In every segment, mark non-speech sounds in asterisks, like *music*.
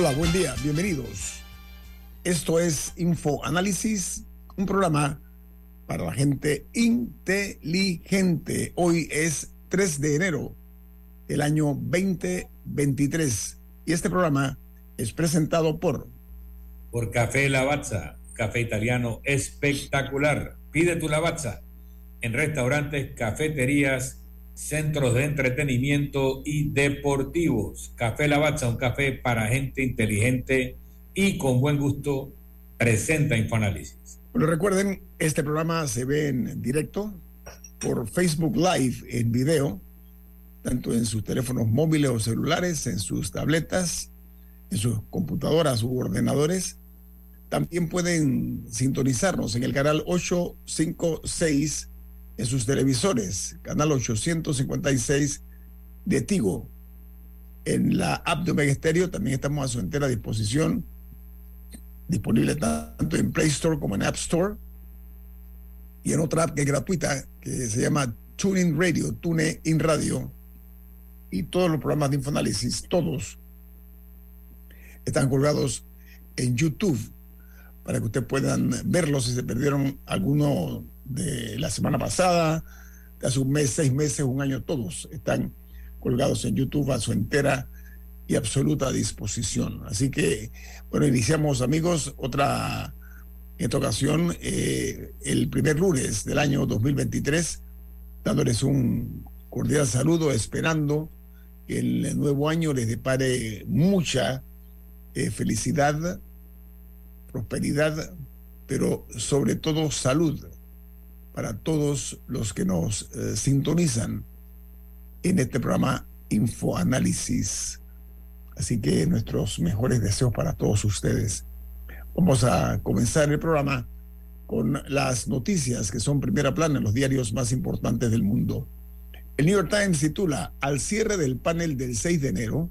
Hola, buen día, bienvenidos. Esto es Info Análisis, un programa para la gente inteligente. Hoy es 3 de enero del año 2023 y este programa es presentado por por Café Lavazza, café italiano espectacular. Pide tu Lavazza en restaurantes, cafeterías, centros de entretenimiento y deportivos. Café Lavazza, un café para gente inteligente y con buen gusto, presenta Infoanálisis. Bueno, recuerden, este programa se ve en directo por Facebook Live en video, tanto en sus teléfonos móviles o celulares, en sus tabletas, en sus computadoras u ordenadores. También pueden sintonizarnos en el canal 856 en sus televisores, canal 856 de Tigo. En la app de Omega también estamos a su entera disposición, disponible tanto en Play Store como en App Store. Y en otra app que es gratuita, que se llama TuneIn Radio, TuneIn Radio. Y todos los programas de Infoanálisis, todos, están colgados en YouTube para que ustedes puedan verlos si se perdieron alguno de la semana pasada, de hace un mes, seis meses, un año, todos están colgados en YouTube a su entera y absoluta disposición. Así que, bueno, iniciamos amigos otra, en esta ocasión, eh, el primer lunes del año 2023, dándoles un cordial saludo, esperando que el nuevo año les depare mucha eh, felicidad, prosperidad, pero sobre todo salud para todos los que nos eh, sintonizan en este programa Infoanálisis. Así que nuestros mejores deseos para todos ustedes. Vamos a comenzar el programa con las noticias que son primera plana en los diarios más importantes del mundo. El New York Times titula, al cierre del panel del 6 de enero,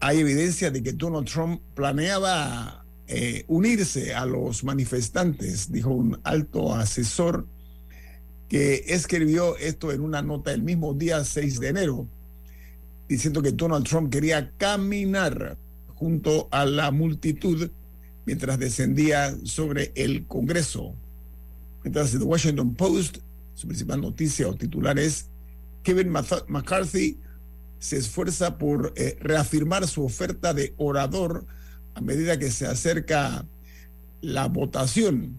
hay evidencia de que Donald Trump planeaba eh, unirse a los manifestantes, dijo un alto asesor que escribió esto en una nota el mismo día 6 de enero, diciendo que Donald Trump quería caminar junto a la multitud mientras descendía sobre el Congreso. Mientras The Washington Post, su principal noticia o titular es Kevin McCarthy se esfuerza por eh, reafirmar su oferta de orador a medida que se acerca la votación,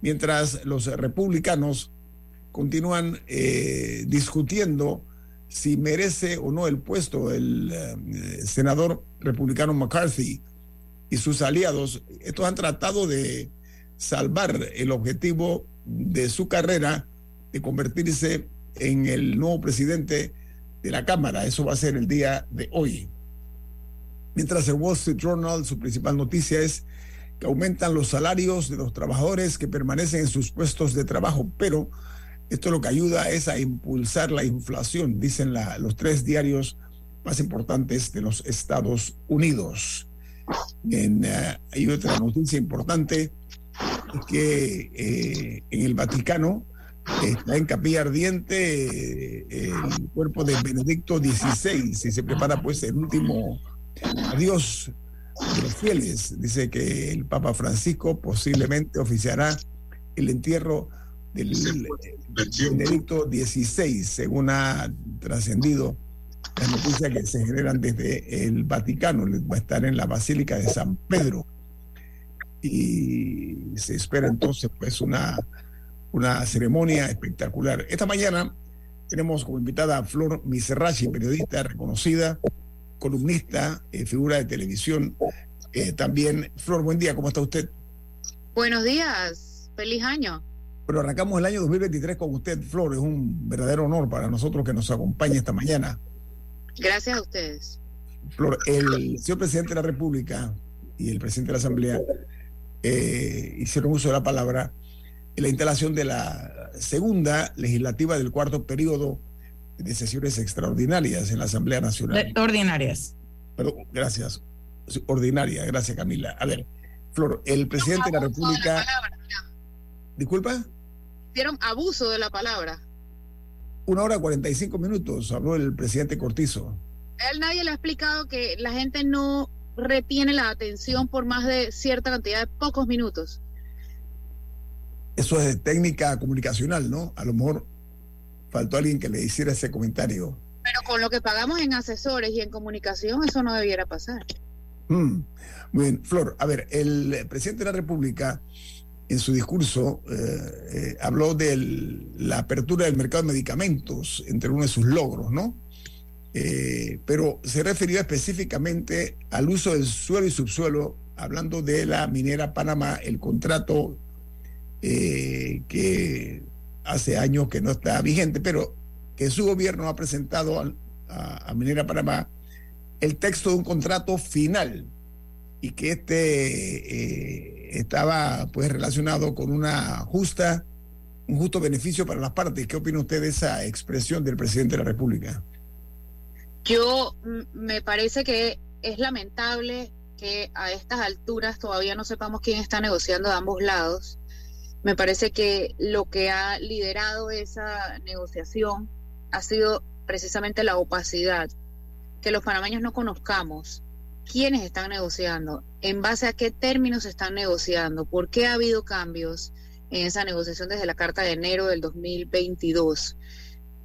mientras los republicanos continúan eh, discutiendo si merece o no el puesto el eh, senador republicano McCarthy y sus aliados. Estos han tratado de salvar el objetivo de su carrera de convertirse en el nuevo presidente de la Cámara. Eso va a ser el día de hoy. Mientras el Wall Street Journal, su principal noticia es que aumentan los salarios de los trabajadores que permanecen en sus puestos de trabajo, pero esto lo que ayuda es a impulsar la inflación, dicen los tres diarios más importantes de los Estados Unidos. En, eh, hay otra noticia importante, que eh, en el Vaticano está en capilla ardiente eh, el cuerpo de Benedicto XVI y se prepara pues el último adiós de los fieles. Dice que el Papa Francisco posiblemente oficiará el entierro del Benedicto XVI, según ha trascendido las noticias que se generan desde el Vaticano. Va a estar en la Basílica de San Pedro. Y se espera entonces pues una, una ceremonia espectacular. Esta mañana tenemos como invitada a Flor Miserrachi, periodista reconocida, columnista, eh, figura de televisión. Eh, también, Flor, buen día, ¿cómo está usted? Buenos días, feliz año. Pero arrancamos el año 2023 con usted, Flor. Es un verdadero honor para nosotros que nos acompañe esta mañana. Gracias a ustedes. Flor, el señor presidente de la República y el presidente de la Asamblea eh, hicieron uso de la palabra en la instalación de la segunda legislativa del cuarto periodo de sesiones extraordinarias en la Asamblea Nacional. ordinarias. Perdón, gracias. Ordinaria, gracias Camila. A ver, Flor, el presidente de la República... ¿Disculpa? Hicieron abuso de la palabra. Una hora cuarenta y cinco minutos habló el presidente Cortizo. Él nadie le ha explicado que la gente no retiene la atención por más de cierta cantidad de pocos minutos. Eso es de técnica comunicacional, ¿no? A lo mejor faltó alguien que le hiciera ese comentario. Pero con lo que pagamos en asesores y en comunicación, eso no debiera pasar. Mm. Muy bien, Flor, a ver, el presidente de la República en su discurso eh, eh, habló de la apertura del mercado de medicamentos entre uno de sus logros, ¿no? Eh, pero se refirió específicamente al uso del suelo y subsuelo, hablando de la minera Panamá, el contrato que hace años que no está vigente, pero que su gobierno ha presentado a, a Minera Panamá el texto de un contrato final y que este estaba pues relacionado con una justa, un justo beneficio para las partes. ¿Qué opina usted de esa expresión del presidente de la República? Yo me parece que es lamentable que a estas alturas todavía no sepamos quién está negociando de ambos lados. Me parece que lo que ha liderado esa negociación ha sido precisamente la opacidad, que los panameños no conozcamos quiénes están negociando, en base a qué términos están negociando, por qué ha habido cambios en esa negociación desde la carta de enero del 2022.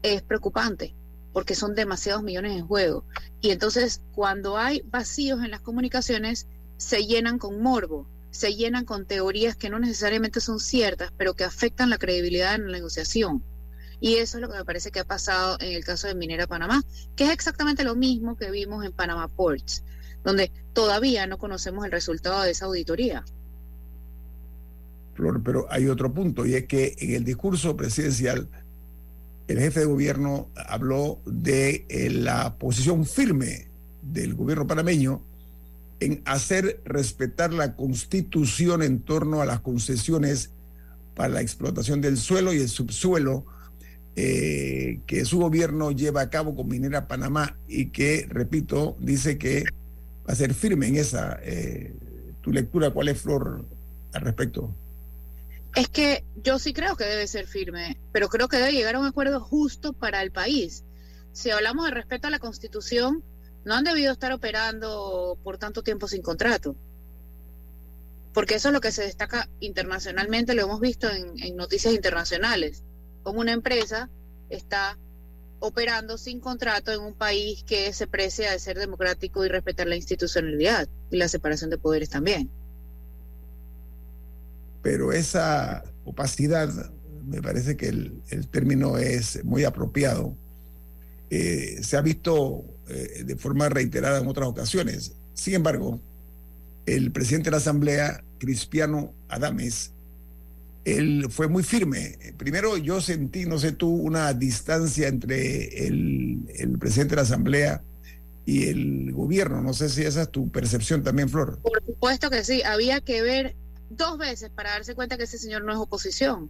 Es preocupante porque son demasiados millones en juego. Y entonces cuando hay vacíos en las comunicaciones, se llenan con morbo, se llenan con teorías que no necesariamente son ciertas, pero que afectan la credibilidad en la negociación. Y eso es lo que me parece que ha pasado en el caso de Minera Panamá, que es exactamente lo mismo que vimos en Panamá Ports donde todavía no conocemos el resultado de esa auditoría. Flor, pero hay otro punto, y es que en el discurso presidencial, el jefe de gobierno habló de eh, la posición firme del gobierno panameño en hacer respetar la constitución en torno a las concesiones para la explotación del suelo y el subsuelo eh, que su gobierno lleva a cabo con Minera Panamá y que, repito, dice que a ser firme en esa. Eh, ¿Tu lectura cuál es, Flor, al respecto? Es que yo sí creo que debe ser firme, pero creo que debe llegar a un acuerdo justo para el país. Si hablamos de respeto a la Constitución, no han debido estar operando por tanto tiempo sin contrato. Porque eso es lo que se destaca internacionalmente, lo hemos visto en, noticias internacionales. Como una empresa está operando sin contrato en un país que se precia de ser democrático y respetar la institucionalidad y la separación de poderes también. Pero esa opacidad, me parece que el, término es muy apropiado. Eh, se ha visto eh, de forma reiterada en otras ocasiones. Sin embargo, el presidente de la Asamblea, Cristiano Adames, él fue muy firme. Primero yo sentí, no sé tú, una distancia entre el, presidente de la Asamblea y el gobierno. No sé si esa es tu percepción también, Flor. Por supuesto que sí. Había que ver dos veces para darse cuenta que ese señor no es oposición.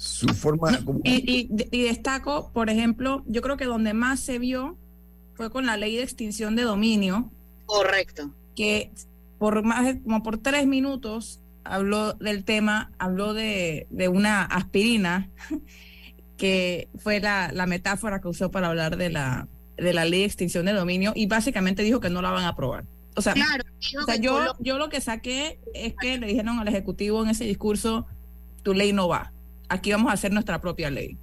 Su forma... y, y destaco, por ejemplo, yo creo que donde más se vio fue con la ley de extinción de dominio. Correcto. Que por más de, como por tres minutos habló del tema, habló de, una aspirina, *laughs* que fue la, metáfora que usó para hablar de la, de la ley de extinción de dominio, y básicamente dijo que no la van a aprobar. O sea, yo, yo lo que saqué es que le dijeron al Ejecutivo en ese discurso, tu ley no va, aquí vamos a hacer nuestra propia ley.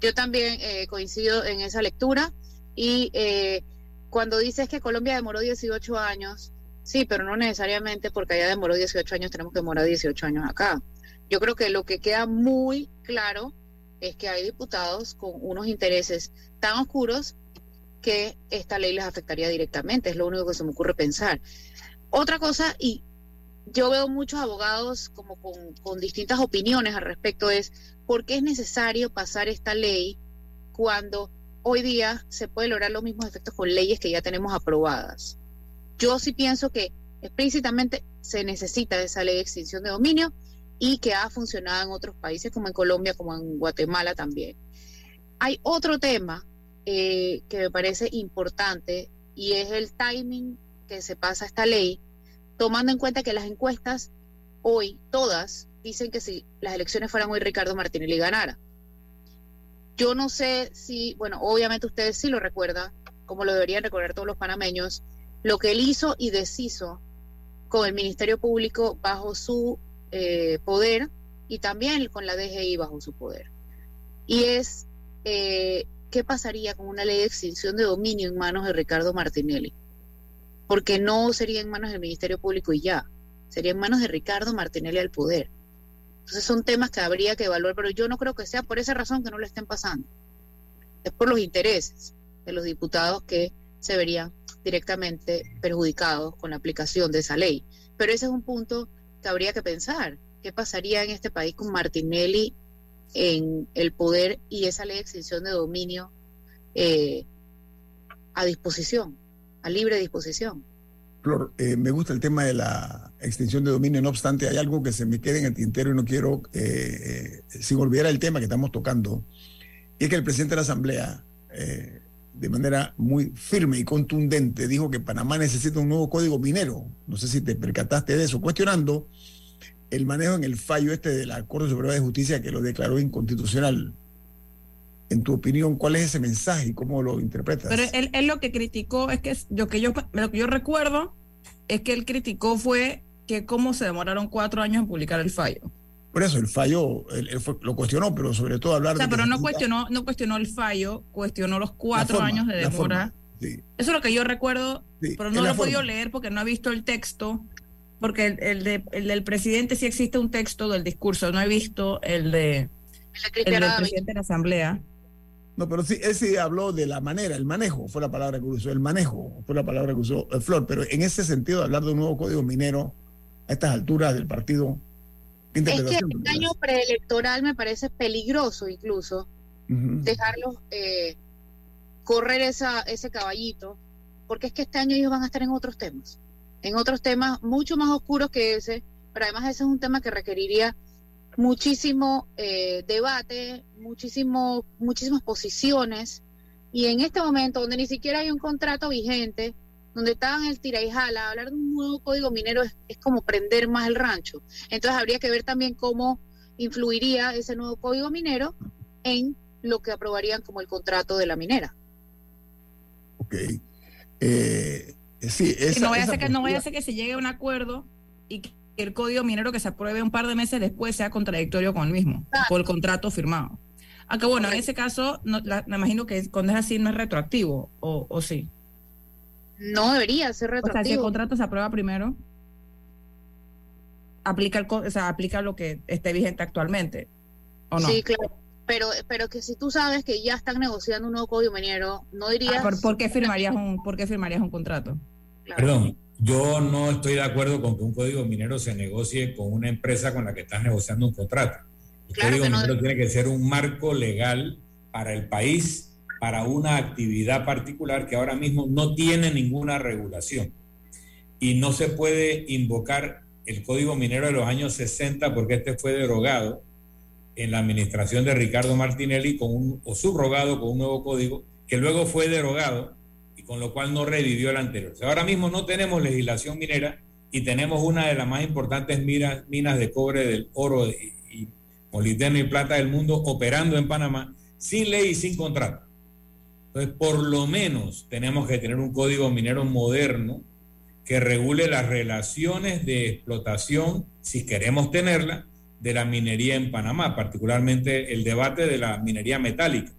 Yo también eh, coincido en esa lectura y eh, cuando dices que Colombia demoró 18 años, sí, pero no necesariamente porque allá demoró 18 años tenemos que demorar 18 años acá. Yo creo que lo que queda muy claro es que hay diputados con unos intereses tan oscuros que esta ley les afectaría directamente, es lo único que se me ocurre pensar. Otra cosa, y yo veo muchos abogados como con, distintas opiniones al respecto, es por qué es necesario pasar esta ley cuando hoy día se puede lograr los mismos efectos con leyes que ya tenemos aprobadas. Yo sí pienso que explícitamente se necesita esa ley de extinción de dominio y que ha funcionado en otros países como en Colombia, como en Guatemala también. Hay otro tema eh, que me parece importante y es el timing que se pasa esta ley, tomando en cuenta que las encuestas hoy, todas, dicen que si las elecciones fueran hoy Ricardo Martinelli ganara. Yo no sé si, bueno, obviamente ustedes sí lo recuerdan, como lo deberían recordar todos los panameños, lo que él hizo y deshizo con el Ministerio Público bajo su eh, poder y también con la DGI bajo su poder. Y es, eh, ¿qué pasaría con una ley de extinción de dominio en manos de Ricardo Martinelli? Porque no sería en manos del Ministerio Público y ya, sería en manos de Ricardo Martinelli al poder. Entonces son temas que habría que evaluar, pero yo no creo que sea por esa razón que no lo estén pasando. Es por los intereses de los diputados que se verían directamente perjudicados con la aplicación de esa ley. Pero ese es un punto que habría que pensar. ¿Qué pasaría en este país con Martinelli en el poder y esa ley de extinción de dominio eh, a disposición, a libre disposición? Flor, eh, me gusta el tema de la extinción de dominio, no obstante, hay algo que se me queda en el tintero y no quiero, eh, sin olvidar el tema que estamos tocando, y es que el presidente de la Asamblea, de manera muy firme y contundente, dijo que Panamá necesita un nuevo código minero. No sé si te percataste de eso, cuestionando el manejo en el fallo este de la Corte Suprema de Justicia que lo declaró inconstitucional. En tu opinión, ¿cuál es ese mensaje y cómo lo interpretas? Pero él, él lo que criticó es que lo que yo lo que yo recuerdo es que él criticó fue que cómo se demoraron cuatro años en publicar el fallo. Por eso el fallo, él, lo cuestionó, pero sobre todo hablar o sea, Pero no cuestionó, no cuestionó el fallo, cuestionó los cuatro años de demora. Eso es lo que yo recuerdo, pero no lo he podido leer porque no he visto el texto, porque el, el, de, el, del presidente sí existe un texto del discurso, no he visto el de el, del presidente de la Asamblea. No, pero sí, él sí habló de la manera, el manejo fue la palabra que usó, el manejo fue la palabra que usó eh, Flor, pero en ese sentido, hablar de un nuevo código minero a estas alturas del partido es que el año preelectoral me parece peligroso incluso dejarlos eh, correr esa, ese caballito, porque es que este año ellos van a estar en otros temas, en otros temas mucho más oscuros que ese, pero además ese es un tema que requeriría muchísimo eh, debate, muchísimo, muchísimas posiciones, y en este momento donde ni siquiera hay un contrato vigente, donde estaban el tira y jala, hablar de un nuevo código minero es, como prender más el rancho. Entonces habría que ver también cómo influiría ese nuevo código minero en lo que aprobarían como el contrato de la minera. Ok. Eh, sí, esa, no, vaya a ser que, no vaya a ser que se llegue a un acuerdo y que el código minero que se apruebe un par de meses después sea contradictorio con el mismo, por el contrato firmado. Aunque bueno, en ese caso, no, me imagino que cuando es así no es retroactivo, o, o sí. No debería ser retroactivo. O sea, si el contrato se aprueba primero, aplica, el, o sea, aplica lo que esté vigente actualmente, ¿o no? Sí, claro. Pero, pero que si tú sabes que ya están negociando un nuevo código minero, no ah, dirías... ¿por, qué firmarías un, ¿Por qué firmarías un contrato? Perdón, yo no estoy de acuerdo con que un código minero se negocie con una empresa con la que estás negociando un contrato. El código minero tiene que ser un marco legal para el país para una actividad particular que ahora mismo no tiene ninguna regulación. Y no se puede invocar el Código Minero de los años 60 porque este fue derogado en la administración de Ricardo Martinelli con un, o subrogado con un nuevo código que luego fue derogado con lo cual no revivió el anterior. ahora mismo no tenemos legislación minera y tenemos una de las más importantes minas, minas de cobre, del oro y, y molibdeno y plata del mundo operando en Panamá sin ley y sin contrato. Entonces, por lo menos tenemos que tener un código minero moderno que regule las relaciones de explotación, si queremos tenerla, de la minería en Panamá, particularmente el debate de la minería metálica.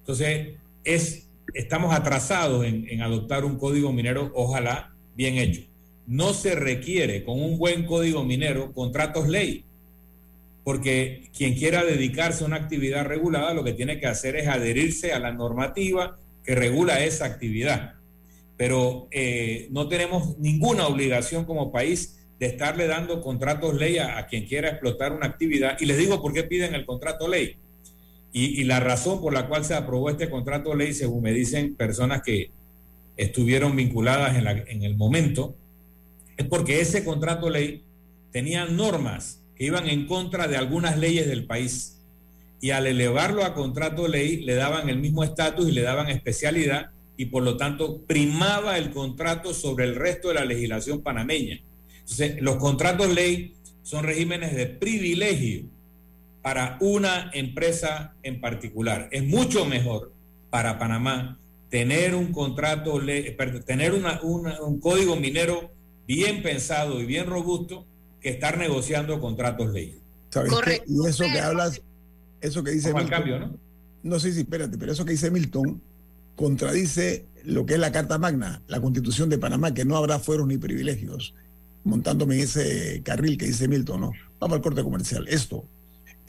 Entonces, es, estamos atrasados en, adoptar un código minero, ojalá bien hecho. No se requiere con un buen código minero contratos ley, porque quien quiera dedicarse a una actividad regulada lo que tiene que hacer es adherirse a la normativa que regula esa actividad. Pero eh, no tenemos ninguna obligación como país de estarle dando contratos ley a, quien quiera explotar una actividad. Y les digo por qué piden el contrato ley. Y, la razón por la cual se aprobó este contrato ley, según me dicen personas que estuvieron vinculadas en, el momento, es porque ese contrato ley tenía normas que iban en contra de algunas leyes del país. Y al elevarlo a contrato ley, le daban el mismo estatus y le daban especialidad y por lo tanto primaba el contrato sobre el resto de la legislación panameña. Entonces, los contratos ley son regímenes de privilegio para una empresa en particular. Es mucho mejor para Panamá tener un contrato, ley, tener un código minero bien pensado y bien robusto que estar negociando contratos ley. Correcto. Y eso que hablas, eso que dice Milton, cambio, ¿no? No sé si, espérate, pero eso que dice Milton contradice lo que es la Carta Magna, la Constitución de Panamá, que no habrá fueros ni privilegios montándome en ese carril que dice Milton, ¿no? Vamos al corte comercial. Esto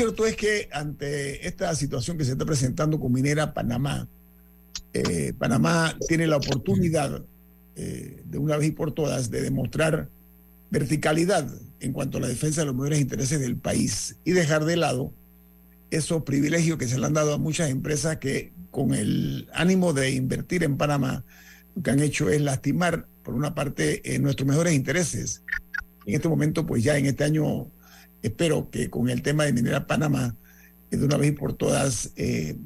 Cierto es que ante esta situación que se está presentando con Minera Panamá, eh, Panamá tiene la oportunidad eh, de una vez y por todas de demostrar verticalidad en cuanto a la defensa de los mejores intereses del país y dejar de lado esos privilegios que se le han dado a muchas empresas que con el ánimo de invertir en Panamá lo que han hecho es lastimar por una parte eh, nuestros mejores intereses. En este momento, pues ya en este año espero que con el tema de Minera Panamá, de una vez por todas, eh,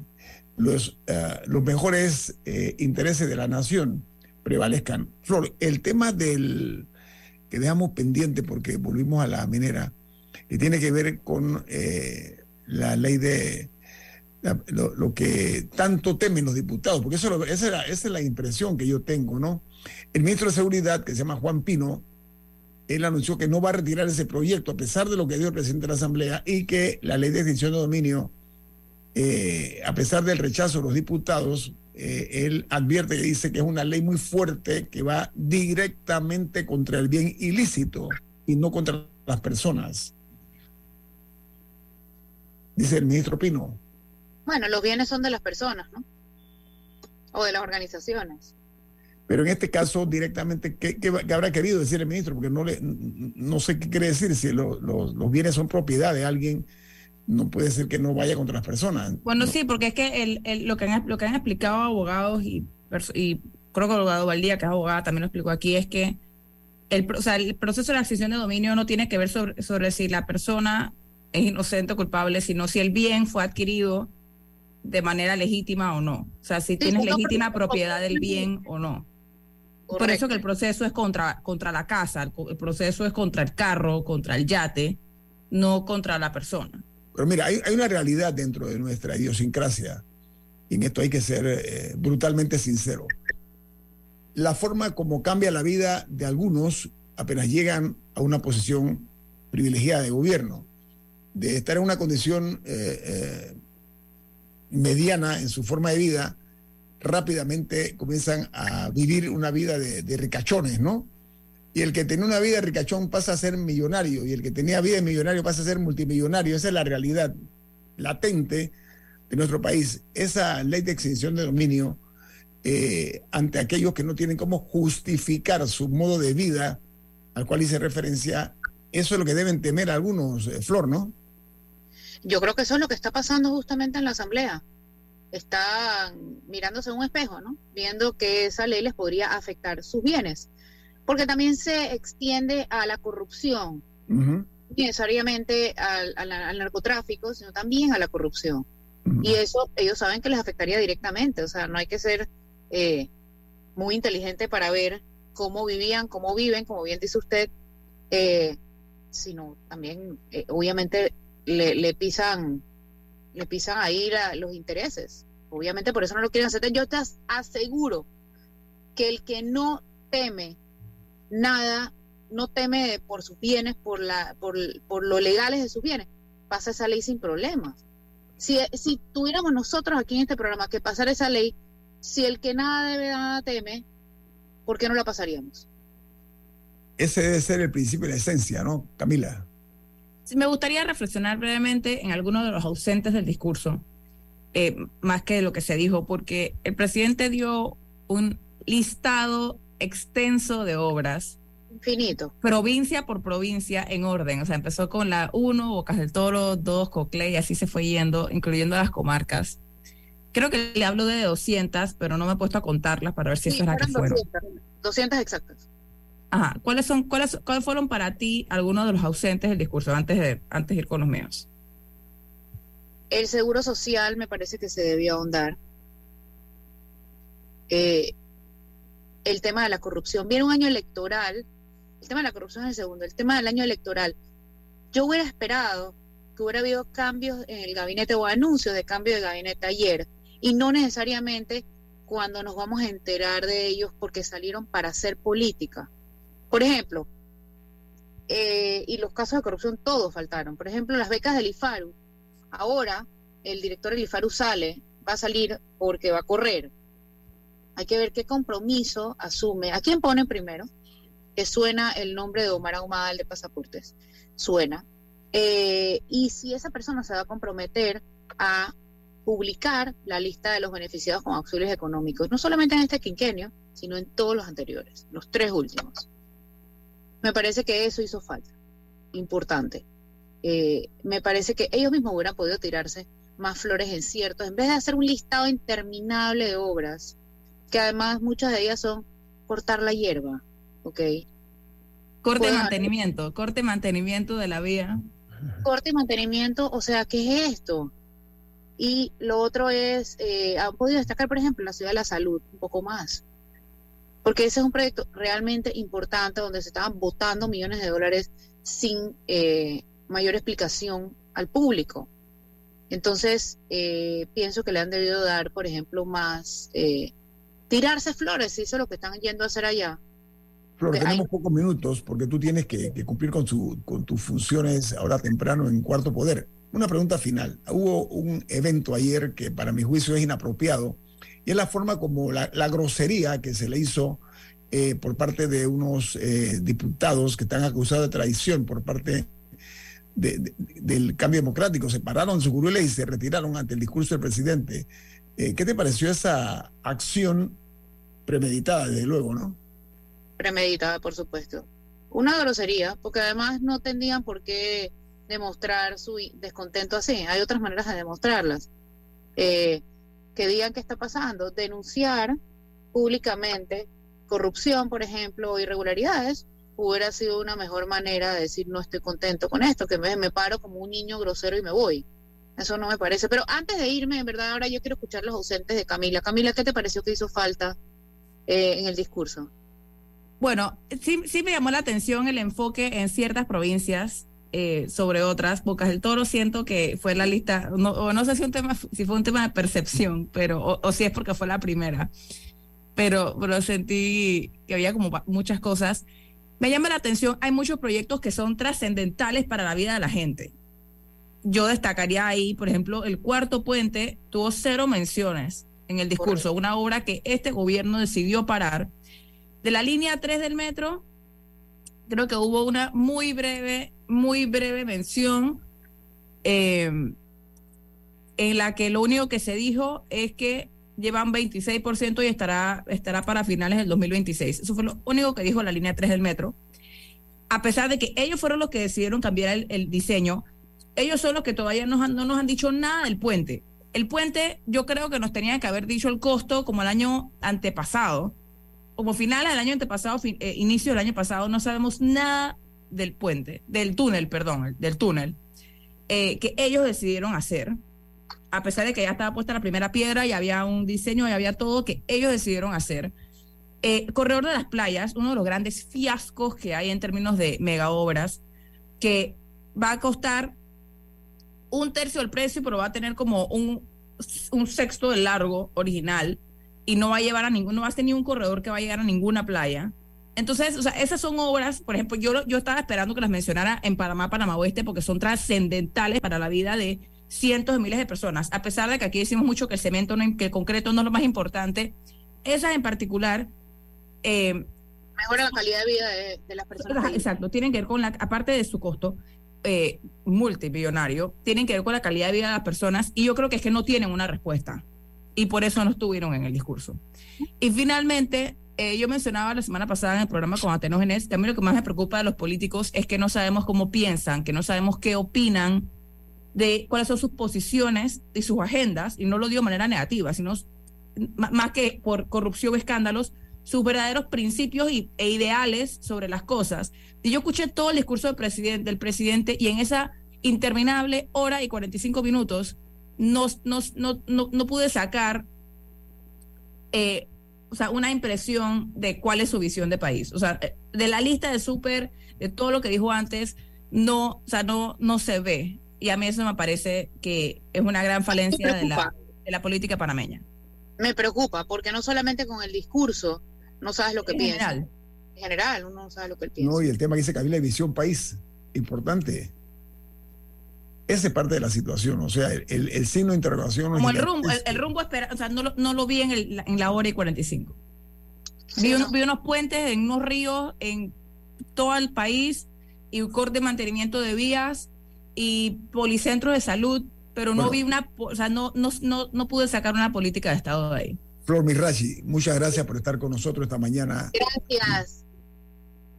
los, eh, los mejores eh, intereses de la nación prevalezcan. Flor, el tema del que dejamos pendiente porque volvimos a la minera, que tiene que ver con la ley de lo, que tanto temen los diputados, porque eso, esa, esa es la impresión que yo tengo, ¿no? El ministro de Seguridad, que se llama Juan Pino, él anunció que no va a retirar ese proyecto a pesar de lo que dijo el presidente de la Asamblea y que la ley de extinción de dominio, eh, a pesar del rechazo de los diputados, eh, él advierte que dice que es una ley muy fuerte que va directamente contra el bien ilícito y no contra las personas. Dice el ministro Pino. Bueno, los bienes son de las personas, ¿no? O de las organizaciones. Pero en este caso, directamente, ¿qué, habrá querido decir el ministro? Porque no, le, no sé qué quiere decir. Si los bienes son propiedad de alguien, no puede ser que no vaya contra las personas. Bueno, sí, porque es que el, lo, que han, lo que han explicado abogados y, y creo que el abogado Valdía, que es abogada, también lo explicó aquí, es que el, o sea, el proceso de la extinción de dominio no tiene que ver sobre, sobre si la persona es inocente o culpable, sino si el bien fue adquirido de manera legítima o no. O sea, si tienes legítima propiedad del bien o no. Por eso que el proceso es contra, contra la casa, el, proceso es contra el carro, contra el yate, no contra la persona. Pero mira, hay, una realidad dentro de nuestra idiosincrasia, y en esto hay que ser eh, brutalmente sincero. La forma como cambia la vida de algunos apenas llegan a una posición privilegiada de gobierno, de estar en una condición eh, eh, mediana en su forma de vida, rápidamente comienzan a vivir una vida de, ricachones, ¿no? Y el que tenía una vida de ricachón pasa a ser millonario, y el que tenía vida de millonario pasa a ser multimillonario. Esa es la realidad. latente de nuestro país. Esa ley de extinción de dominio eh, ante aquellos que no tienen cómo justificar su modo de vida al cual hice referencia, eso es lo que deben temer algunos, eh, Flor, ¿no? Yo creo que eso es lo que está pasando justamente en la Asamblea. Están mirándose en un espejo, ¿no? Viendo que esa ley les podría afectar sus bienes. Porque también se extiende a la corrupción, no necesariamente al, al, narcotráfico, sino también a la corrupción. Y eso ellos saben que les afectaría directamente. O sea, no hay que ser eh, muy inteligente para ver cómo vivían, cómo viven, como bien dice usted, eh, sino también, eh, obviamente, le, le, pisan le pisan ahí los intereses. Obviamente por eso no lo quieren hacer. Yo te aseguro que el que no teme nada, no teme por sus bienes, por, la, por, por lo legales de sus bienes, pasa esa ley sin problemas. Si, si tuviéramos nosotros aquí en este programa que pasar esa ley, si el que nada debe, nada teme, ¿por qué no la pasaríamos? Ese debe ser el principio y la esencia, ¿no, Camila? me gustaría reflexionar brevemente en algunos de los ausentes del discurso, eh, más que lo que se dijo, porque el presidente dio un listado extenso de obras. Infinito. Provincia por provincia en orden. O sea, empezó con la 1, Bocas del Toro, 2, Cocle, y así se fue yendo, incluyendo las comarcas. Creo que le hablo de 200, pero no me he puesto a contarlas para ver si sí, eso que fueron. 200 exactas. Ajá. ¿Cuáles son, cuáles, cuáles fueron para ti algunos de los ausentes del discurso antes de, antes de ir con los míos? El seguro social me parece que se debió ahondar. Eh, el tema de la corrupción. Viene un año electoral. El tema de la corrupción es el segundo. El tema del año electoral. Yo hubiera esperado que hubiera habido cambios en el gabinete o anuncios de cambio de gabinete ayer y no necesariamente cuando nos vamos a enterar de ellos porque salieron para hacer política. Por ejemplo, eh, y los casos de corrupción todos faltaron. Por ejemplo, las becas del IFARU. Ahora el director del IFARU sale, va a salir porque va a correr. Hay que ver qué compromiso asume. ¿A quién ponen primero? Que suena el nombre de Omar Ahumada, el de pasaportes. Suena. Eh, y si esa persona se va a comprometer a publicar la lista de los beneficiados con auxilios económicos, no solamente en este quinquenio, sino en todos los anteriores, los tres últimos. Me parece que eso hizo falta, importante. Eh, me parece que ellos mismos hubieran podido tirarse más flores en ciertos, en vez de hacer un listado interminable de obras, que además muchas de ellas son cortar la hierba, ¿ok? Corte y mantenimiento, corte y mantenimiento de la vía. Corte y mantenimiento, o sea, ¿qué es esto? Y lo otro es, eh, han podido destacar, por ejemplo, la ciudad de la salud, un poco más porque ese es un proyecto realmente importante donde se estaban votando millones de dólares sin eh, mayor explicación al público. Entonces, eh, pienso que le han debido dar, por ejemplo, más, eh, tirarse flores, eso es lo que están yendo a hacer allá. Flor, tenemos pocos minutos porque tú tienes que, que, cumplir con, su, con tus funciones ahora temprano en Cuarto Poder. Una pregunta final. Hubo un evento ayer que para mi juicio es inapropiado y es la forma como la, grosería que se le hizo eh, por parte de unos eh, diputados que están acusados de traición por parte del cambio democrático. Se pararon su curules y se retiraron ante el discurso del presidente. Eh, ¿Qué te pareció esa acción premeditada, desde luego, no? Premeditada, por supuesto. Una grosería, porque además no tendrían por qué demostrar su descontento así. Hay otras maneras de demostrarlas. Eh, que digan qué está pasando, denunciar públicamente corrupción, por ejemplo, irregularidades, hubiera sido una mejor manera de decir no estoy contento con esto, que me, me paro como un niño grosero y me voy. Eso no me parece. Pero antes de irme, en verdad, ahora yo quiero escuchar los ausentes de Camila. Camila, ¿qué te pareció que hizo falta eh, en el discurso? Bueno, sí, sí me llamó la atención el enfoque en ciertas provincias eh, sobre otras. Bocas del Toro siento que fue la lista, no, o no sé si, un tema, si fue un tema de percepción, pero o, si es porque fue la primera, pero, pero sentí que había como muchas cosas. Me llama la atención, hay muchos proyectos que son trascendentales para la vida de la gente. Yo destacaría ahí, por ejemplo, el cuarto puente tuvo cero menciones en el discurso, una obra que este gobierno decidió parar. De la línea 3 del metro, creo que hubo una muy breve, muy breve mención. Eh, en la que lo único que se dijo es que llevan 26% y estará, estará para finales del 2026. Eso fue lo único que dijo la línea 3 del metro. A pesar de que ellos fueron los que decidieron cambiar el, diseño, ellos son los que todavía no nos han dicho nada del puente. El puente yo creo que nos tenía que haber dicho el costo como el año antepasado, como finales del año antepasado, eh, inicio del año pasado, no sabemos nada del puente, del túnel, perdón, del túnel, eh, que ellos decidieron hacer, a pesar de que ya estaba puesta la primera piedra y había un diseño y había todo que ellos decidieron hacer. Eh, Corredor de las Playas, uno de los grandes fiascos que hay en términos de mega obras, que va a costar un tercio del precio, pero va a tener como un, sexto del largo original y no va a llevar a ningún, no va a tener un corredor que va a llegar a ninguna playa. Entonces, o sea, esas son obras, por ejemplo, yo, yo estaba esperando que las mencionara en Panamá, Panamá Oeste, porque son trascendentales para la vida de cientos de miles de personas. A pesar de que aquí decimos mucho que el cemento, no, que el concreto no es lo más importante, esas en particular... Eh, Mejora la calidad de vida de, las personas. Exacto, tienen que ver con la, aparte de su costo, eh, multimillonario, tienen que ver con la calidad de vida de las personas y yo creo que es que no tienen una respuesta y por eso no estuvieron en el discurso. Y finalmente, eh, yo mencionaba la semana pasada en el programa con Atenógenes mí lo que más me preocupa de los políticos es que no sabemos cómo piensan, que no sabemos qué opinan de cuáles son sus posiciones y sus agendas, y no lo digo de manera negativa, sino más que por corrupción o escándalos, sus verdaderos principios y, e ideales sobre las cosas. Y yo escuché todo el discurso del presidente, del presidente y en esa interminable hora y 45 minutos no, no, no, no pude sacar eh, o sea, una impresión de cuál es su visión de país. O sea, eh, de la lista de súper, de todo lo que dijo antes, no, o sea, no, no se ve. Y a mí eso me parece que es una gran falencia de la, de la política panameña. Me preocupa, porque no solamente con el discurso no sabes lo que en piensa. General. En general, uno no sabe lo que piensa. No, y el tema que dice que había la visión país, importante. Esa es parte de la situación, o sea, el, el, signo de interrogación. Como el rumbo, el, rumbo espera, o sea, no lo, no lo vi en, el, en la hora y 45. vi, vi unos puentes en unos ríos en todo el país y un corte de mantenimiento de vías y policentros de salud, pero no vi una, o sea, no, no, no, no pude sacar una política de Estado de ahí. Flor Mirachi, muchas gracias por estar con nosotros esta mañana. Gracias.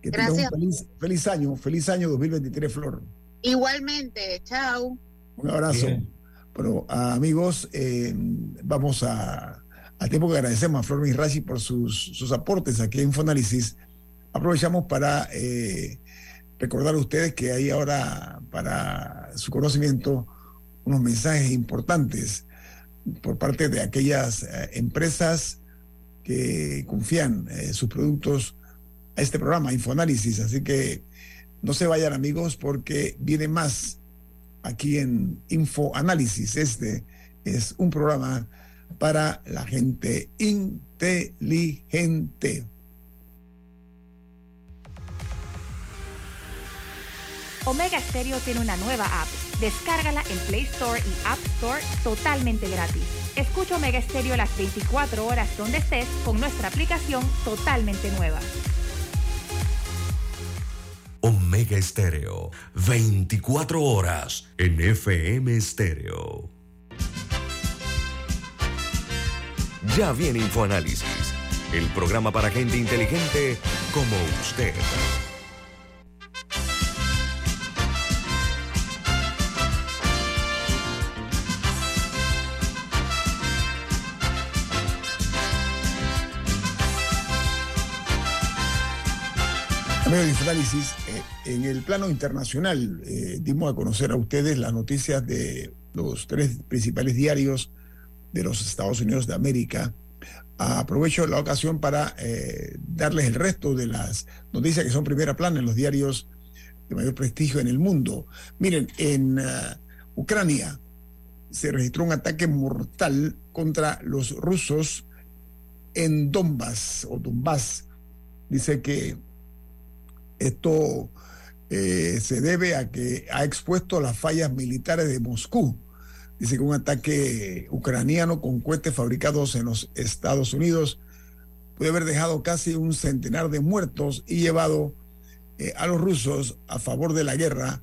Que gracias. Un feliz, feliz año, feliz año 2023, Flor. Igualmente, chao. Un abrazo. Pero amigos, eh, vamos a, al tiempo que agradecemos a Flor Misrachi por sus, sus aportes aquí en Infoanálisis, aprovechamos para eh, recordar a ustedes que hay ahora para su conocimiento unos mensajes importantes por parte de aquellas eh, empresas que confían sus productos a este programa, Infoanálisis. Así que no se vayan amigos porque viene más aquí en Info Análisis. Este es un programa para la gente inteligente. Omega Stereo tiene una nueva app. Descárgala en Play Store y App Store totalmente gratis. Escucha Omega Stereo las 24 horas donde estés con nuestra aplicación totalmente nueva. Omega Estéreo, 24 horas en FM Estéreo. Ya viene InfoAnálisis, el programa para gente inteligente como usted. Amigos de Infoanálisis, en el plano internacional, eh, dimos a conocer a ustedes las noticias de los tres principales diarios de los Estados Unidos de América. Aprovecho la ocasión para eh, darles el resto de las noticias que son primera plana en los diarios de mayor prestigio en el mundo. Miren, en uh, Ucrania se registró un ataque mortal contra los rusos en Donbass o Donbass. Dice que esto eh, se debe a que ha expuesto las fallas militares de Moscú. Dice que un ataque ucraniano con cohetes fabricados en los Estados Unidos puede haber dejado casi un centenar de muertos y llevado eh, a los rusos a favor de la guerra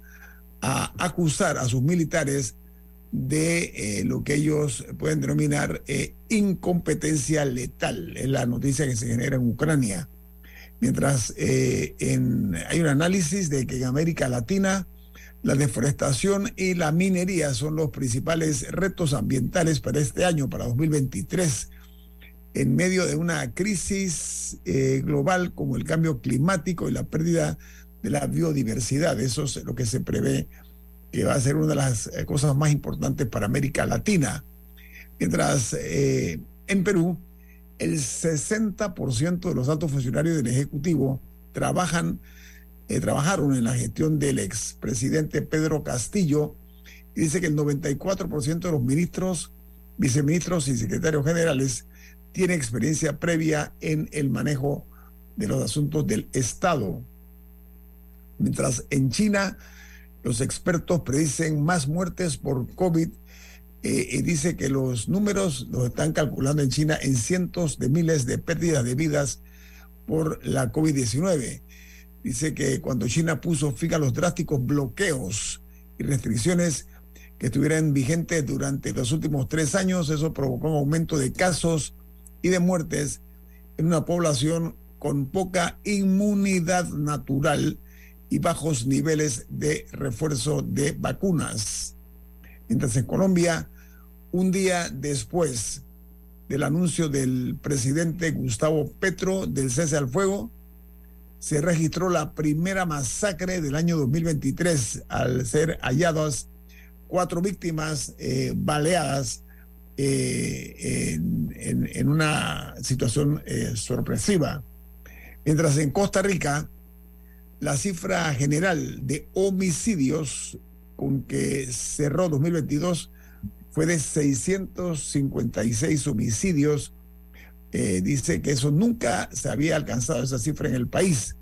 a acusar a sus militares de eh, lo que ellos pueden denominar incompetencia letal. Es la noticia que se genera en Ucrania. Mientras eh, en, hay un análisis de que en América Latina la deforestación y la minería son los principales retos ambientales para este año, para 2023, en medio de una crisis global como el cambio climático y la pérdida de la biodiversidad. Eso es lo que se prevé que va a ser una de las eh, cosas más importantes para América Latina. Mientras eh, en Perú, el 60% de los altos funcionarios del Ejecutivo trabajan, eh, trabajaron en la gestión del expresidente Pedro Castillo dice que el 94% de los ministros, viceministros y secretarios generales tienen experiencia previa en el manejo de los asuntos del Estado. Mientras en China, los expertos predicen más muertes por COVID eh, y dice que los números los están calculando en China en cientos de miles de pérdidas de vidas por la COVID-19. Dice que cuando China puso fin a los drásticos bloqueos y restricciones que estuvieran vigentes durante los últimos tres años, eso provocó un aumento de casos y de muertes en una población con poca inmunidad natural y bajos niveles de refuerzo de vacunas. Mientras en Colombia, un día después del anuncio del presidente Gustavo Petro del cese al fuego, se registró la primera masacre del año 2023 al ser halladas cuatro víctimas eh, baleadas eh, en, una situación eh, sorpresiva. Mientras en Costa Rica, la cifra general de homicidios con que cerró 2022 fue de 656 homicidios. Eh, dice que eso nunca se había alcanzado esa cifra en el país.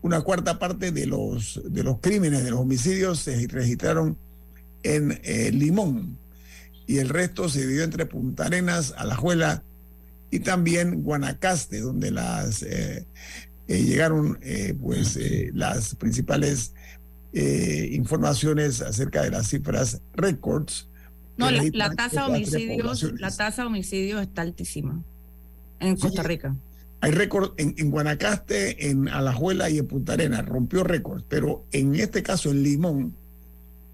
Una cuarta parte de los, de los crímenes, de los homicidios, se registraron en eh, Limón y el resto se dividió entre Punta Arenas, Alajuela y también Guanacaste, donde las eh, llegaron pues las principales informaciones acerca de las cifras récords. No, la, tasa de homicidios, la tasa de homicidios está altísima en Costa Rica. Hay récord en, en, Guanacaste, en Alajuela y en Punta Arenas, rompió récords, pero en este caso en Limón,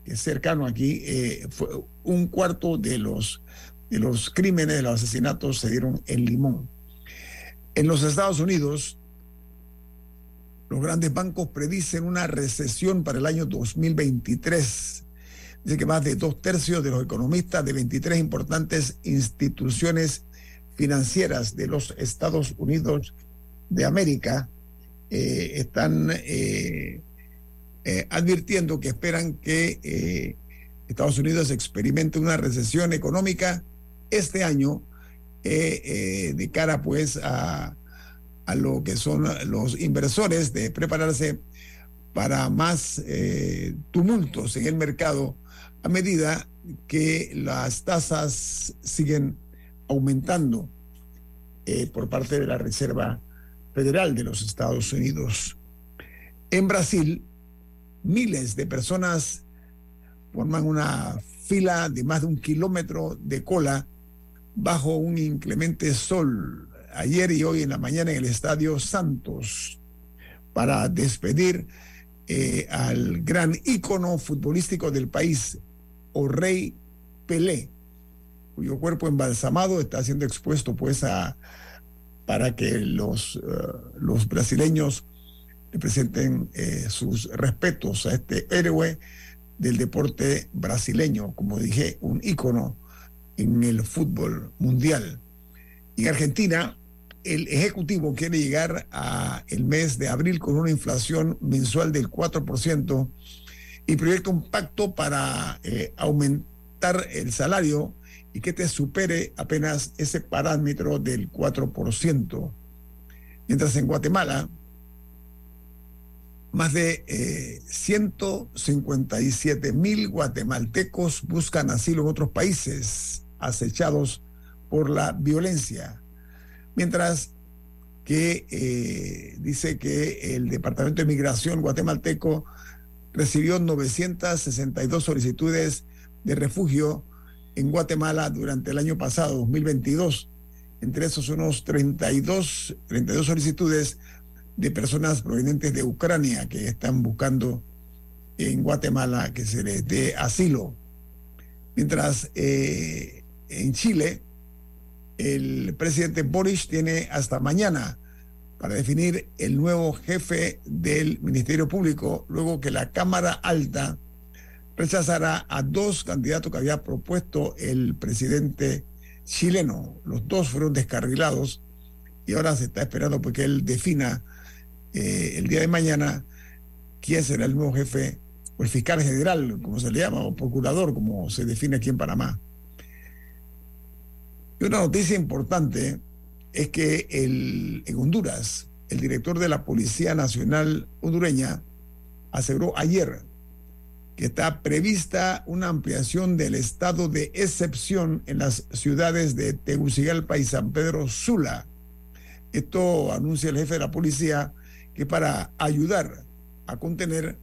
que es cercano aquí, fue un cuarto de los, de los crímenes, de los asesinatos se dieron en Limón. En los Estados Unidos, los grandes bancos predicen una recesión para el año 2023. Dice que más de dos tercios de los economistas de 23 importantes instituciones financieras de los Estados Unidos de América eh, están eh, eh, advirtiendo que esperan que Estados Unidos experimente una recesión económica este año de cara pues a a lo que son los inversores de prepararse para más tumultos en el mercado a medida que las tasas siguen aumentando eh, por parte de la Reserva Federal de los Estados Unidos. En Brasil, miles de personas forman una fila de más de un kilómetro de cola bajo un inclemente sol ayer y hoy en la mañana en el Estadio Santos para despedir eh, al gran ícono futbolístico del país, o Rey Pelé, cuyo cuerpo embalsamado está siendo expuesto pues a para que los, eh, los brasileños le presenten eh, sus respetos a este héroe del deporte brasileño, como dije, un ícono en el fútbol mundial. En Argentina, el Ejecutivo quiere llegar a el mes de abril con una inflación mensual del 4% y proyecta un pacto para eh, aumentar el salario y que te supere apenas ese parámetro del 4%. Mientras en Guatemala, más de 157 eh, mil guatemaltecos buscan asilo en otros países acechados por la violencia mientras que eh, dice que el Departamento de Migración guatemalteco recibió 962 solicitudes de refugio en Guatemala durante el año pasado, 2022. Entre esos unos 32, 32 solicitudes de personas provenientes de Ucrania que están buscando en Guatemala que se les dé asilo. Mientras eh, en Chile, el presidente Boris tiene hasta mañana para definir el nuevo jefe del Ministerio Público, luego que la Cámara Alta rechazará a dos candidatos que había propuesto el presidente chileno. Los dos fueron descarrilados y ahora se está esperando porque él defina eh, el día de mañana quién será el nuevo jefe o el fiscal general, como se le llama, o procurador, como se define aquí en Panamá. Y una noticia importante es que el, en Honduras, el director de la Policía Nacional hondureña aseguró ayer que está prevista una ampliación del estado de excepción en las ciudades de Tegucigalpa y San Pedro Sula. Esto anuncia el jefe de la policía que para ayudar a contener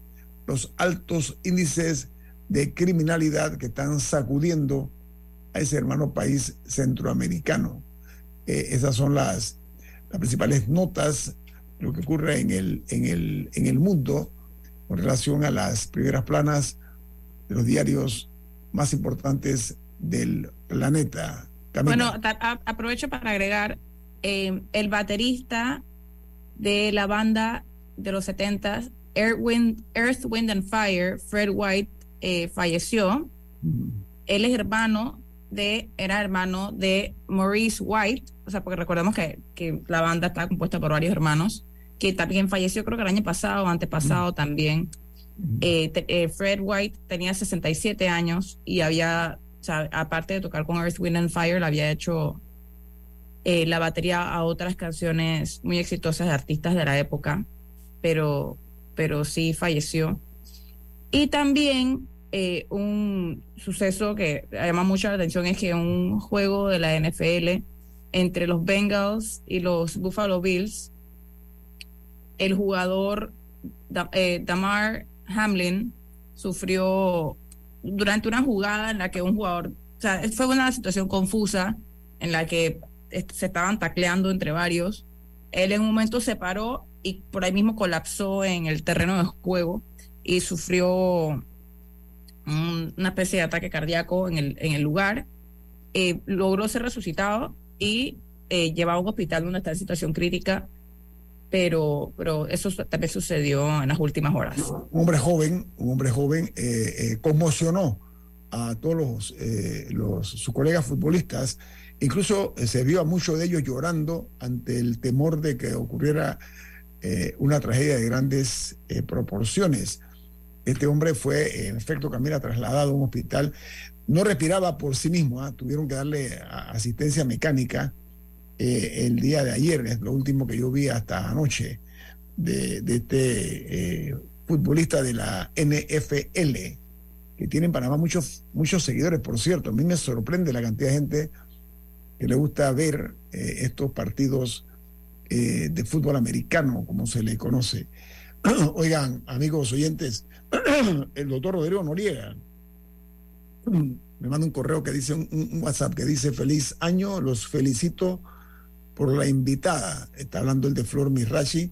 los altos índices de criminalidad que están sacudiendo a ese hermano país centroamericano. Eh, esas son las, las principales notas de lo que ocurre en el, en, el, en el mundo con relación a las primeras planas de los diarios más importantes del planeta. Bueno, aprovecho para agregar, eh, el baterista de la banda de los 70 Earth, Wind, Earth, Wind and Fire, Fred White, eh, falleció. Él es hermano de, era hermano de Maurice White, o sea, porque recordemos que, que la banda está compuesta por varios hermanos, que también falleció creo que el año pasado o antepasado también. Eh, eh, Fred White tenía 67 años y había, o sea, aparte de tocar con Earth, Wind and Fire, le había hecho la batería a otras canciones muy exitosas de artistas de la época, pero pero sí falleció. Y también eh, un suceso que llama mucho la atención es que un juego de la NFL entre los Bengals y los Buffalo Bills, el jugador eh, Damar Hamlin sufrió durante una jugada en la que un jugador, o sea, fue una situación confusa en la que se estaban tacleando entre varios. Él en un momento se paró y por ahí mismo colapsó en el terreno de juego y sufrió una especie de ataque cardíaco en el, en el lugar. Eh, logró ser resucitado y eh, llevado a un hospital donde está en situación crítica, pero, pero eso también sucedió en las últimas horas. Un hombre joven, un hombre joven eh, conmocionó a todos los, los sus colegas futbolistas. Incluso se vio a muchos de ellos llorando ante el temor de que ocurriera eh, una tragedia de grandes eh, proporciones. Este hombre fue, en efecto, Camila, trasladado a un hospital. No respiraba por sí mismo, ¿ah? tuvieron que darle asistencia mecánica eh, el día de ayer, es lo último que yo vi hasta anoche, de, este futbolista de la NFL, que tiene en Panamá muchos, muchos seguidores, por cierto. A mí me sorprende la cantidad de gente que le gusta ver estos partidos eh, de fútbol americano, como se le conoce. *clears throat* Oigan, amigos oyentes, *clears throat* el doctor Rodrigo Noriega me manda un correo que dice, un, WhatsApp que dice, feliz año, los felicito por la invitada. Está hablando el de Flor Mirachi.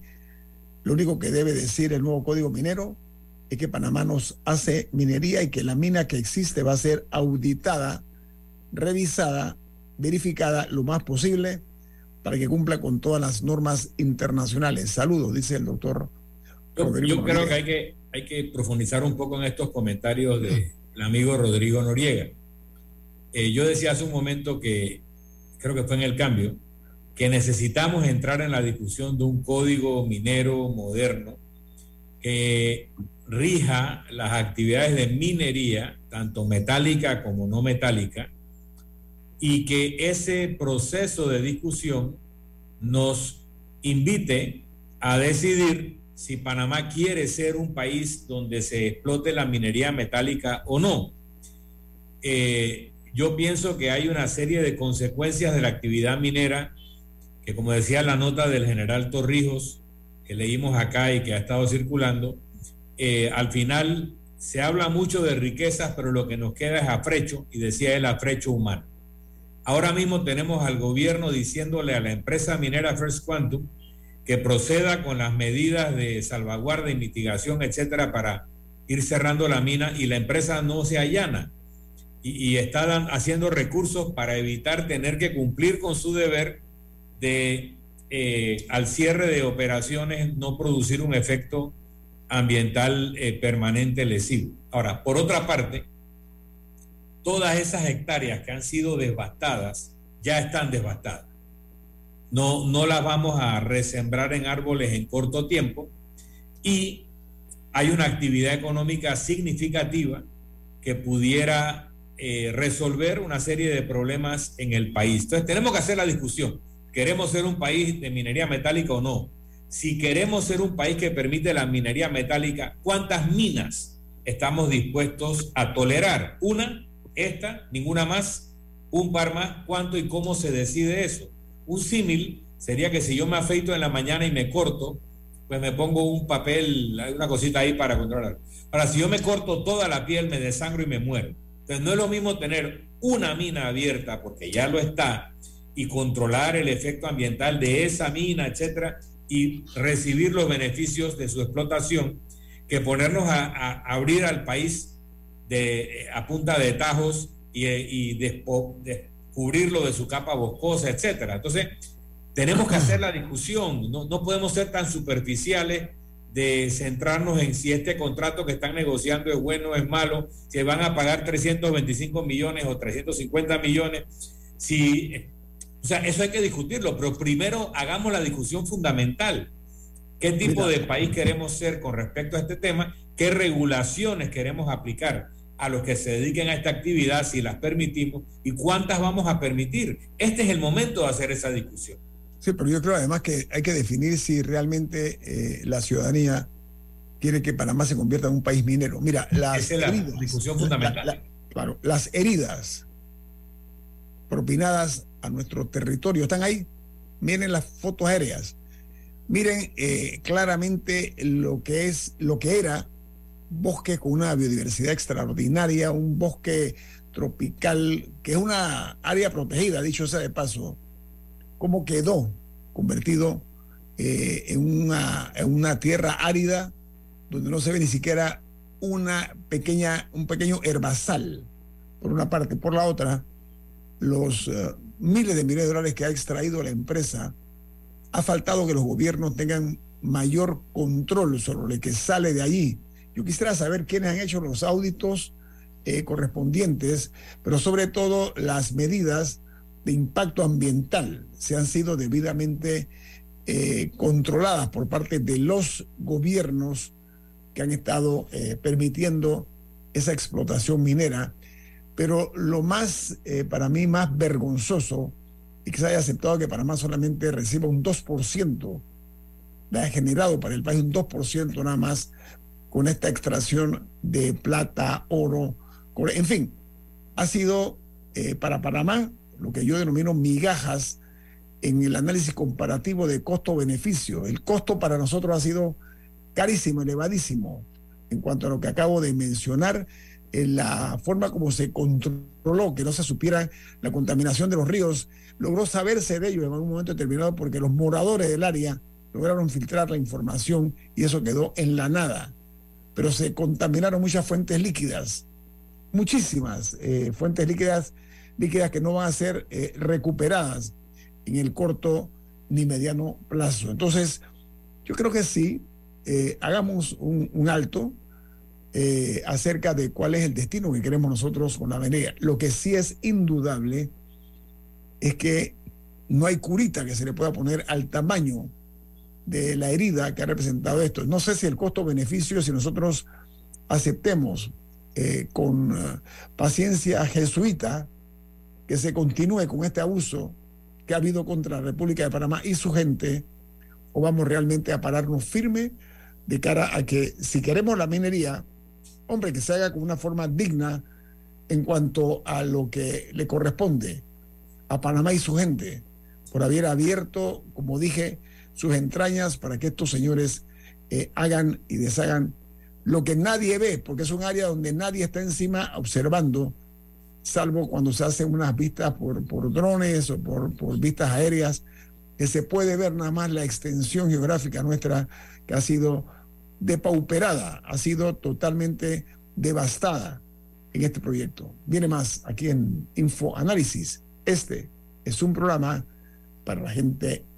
Lo único que debe decir el nuevo código minero es que Panamá nos hace minería y que la mina que existe va a ser auditada, revisada, verificada lo más posible para que cumpla con todas las normas internacionales. Saludos, dice el doctor. Yo, creo que hay, que hay que profundizar un poco en estos comentarios del amigo Rodrigo Noriega. Eh, yo decía hace un momento que, creo que fue en el cambio, que necesitamos entrar en la discusión de un código minero moderno que rija las actividades de minería, tanto metálica como no metálica, y que ese proceso de discusión nos invite a decidir si Panamá quiere ser un país donde se explote la minería metálica o no. Eh, yo pienso que hay una serie de consecuencias de la actividad minera que, como decía la nota del general Torrijos, que leímos acá y que ha estado circulando, eh, al final se habla mucho de riquezas, pero lo que nos queda es afrecho, y decía él, afrecho humano. Ahora mismo tenemos al gobierno diciéndole a la empresa minera First Quantum que proceda con las medidas de salvaguarda y mitigación, etcétera, para ir cerrando la mina y la empresa no se allana y, está haciendo recursos para evitar tener que cumplir con su deber de eh, al cierre de operaciones no producir un efecto ambiental eh, permanente lesivo. Ahora, por otra parte, todas esas hectáreas que han sido devastadas ya están devastadas. No, no las vamos a resembrar en árboles en corto tiempo y hay una actividad económica significativa que pudiera eh, resolver una serie de problemas en el país. Entonces tenemos que hacer la discusión. ¿Queremos ser un país de minería metálica o no? Si queremos ser un país que permite la minería metálica, ¿cuántas minas estamos dispuestos a tolerar? Una, esta, ninguna más, un par más, ¿cuánto y cómo se decide eso? Un símil sería que si yo me afeito en la mañana y me corto, pues me pongo un papel, una cosita ahí para controlar. Ahora, si yo me corto toda la piel, me desangro y me muero. Entonces no es lo mismo tener una mina abierta, porque ya lo está, y controlar el efecto ambiental de esa mina, etcétera, y recibir los beneficios de su explotación, que ponernos a, abrir al país de, a punta de tajos y, y de su capa boscosa, etcétera. Entonces, tenemos que hacer la discusión, no, no podemos ser tan superficiales de centrarnos en si este contrato que están negociando es bueno o es malo, si van a pagar 325 millones o 350 millones, si, o sea, eso hay que discutirlo, pero primero hagamos la discusión fundamental. ¿Qué tipo de país queremos ser con respecto a este tema? ¿Qué regulaciones queremos aplicar a los que se dediquen a esta actividad si las permitimos? ¿Y cuántas vamos a permitir? Este es el momento de hacer esa discusión. Sí, pero yo creo además que hay que definir si realmente eh, la ciudadanía quiere que Panamá se convierta en un país minero. Mira, las es la discusión fundamental. claro, las heridas propinadas a nuestro territorio están ahí. Miren las fotos aéreas. Miren eh, claramente lo que es, lo que era bosque con una biodiversidad extraordinaria, un bosque tropical, que es una área protegida, dicho sea de paso, cómo quedó convertido eh, en, una, en, una, tierra árida donde no se ve ni siquiera una pequeña, un pequeño herbazal, por una parte. Por la otra, los eh, miles de millones de dólares que ha extraído la empresa, ha faltado que los gobiernos tengan mayor control sobre lo que sale de allí. Yo quisiera saber quiénes han hecho los auditos eh, correspondientes, pero sobre todo las medidas de impacto ambiental se han sido debidamente eh, controladas por parte de los gobiernos que han estado eh, permitiendo esa explotación minera. Pero lo más, para mí, más vergonzoso es que se haya aceptado que Panamá solamente reciba un 2%, ha generado para el país un 2% nada más con esta extracción de plata, oro, en fin, ha sido para Panamá lo que yo denomino migajas en el análisis comparativo de costo-beneficio. El costo para nosotros ha sido carísimo, elevadísimo, en cuanto a lo que acabo de mencionar, en la forma como se controló que no se supiera la contaminación de los ríos, logró saberse de ello en algún momento determinado porque los moradores del área lograron filtrar la información y eso quedó en la nada. Pero se contaminaron muchas fuentes líquidas, muchísimas eh, fuentes líquidas líquidas que no van a ser eh, recuperadas en el corto ni mediano plazo. Entonces, yo creo que sí, eh, hagamos un, alto eh, acerca de cuál es el destino que queremos nosotros con la avenida. Lo que sí es indudable es que no hay curita que se le pueda poner al tamaño de la herida que ha representado esto. No sé si el costo-beneficio, si nosotros aceptemos con paciencia jesuita que se continúe con este abuso que ha habido contra la República de Panamá y su gente, o vamos realmente a pararnos firme de cara a que si queremos la minería, hombre, que se haga con una forma digna en cuanto a lo que le corresponde a Panamá y su gente, por haber abierto, como dije, sus entrañas para que estos señores eh, hagan y deshagan lo que nadie ve, porque es un área donde nadie está encima observando, salvo cuando se hacen unas vistas por, por drones o por, por vistas aéreas, que se puede ver nada más la extensión geográfica nuestra que ha sido depauperada, ha sido totalmente devastada en este proyecto. Viene más aquí en Info Análisis. Este es un programa para la gente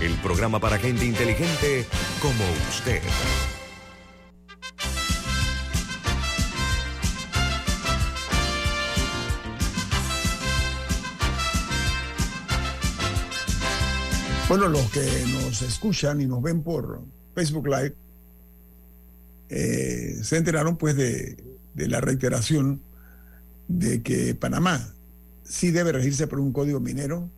el programa para gente inteligente como usted. Bueno, los que nos escuchan y nos ven por Facebook Live eh, se enteraron pues de, de la reiteración de que Panamá sí debe regirse por un código minero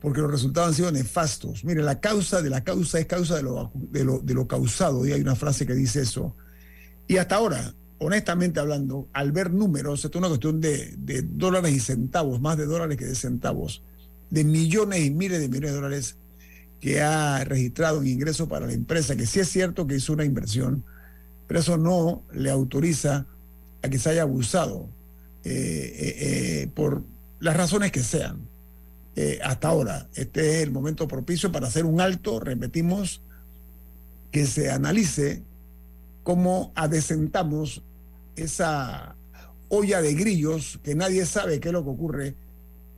porque los resultados han sido nefastos. Mire, la causa de la causa es causa de lo, de lo, causado, y hay una frase que dice eso. Y hasta ahora, honestamente hablando, al ver números, esto es una cuestión de, de dólares y centavos, más de dólares que de centavos, de millones y miles de millones de dólares que ha registrado en ingreso para la empresa, que sí es cierto que hizo una inversión, pero eso no le autoriza a que se haya abusado eh, eh, eh, por las razones que sean. Eh, hasta ahora. Este es el momento propicio para hacer un alto, repetimos, que se analice cómo adecentamos esa olla de grillos que nadie sabe qué es lo que ocurre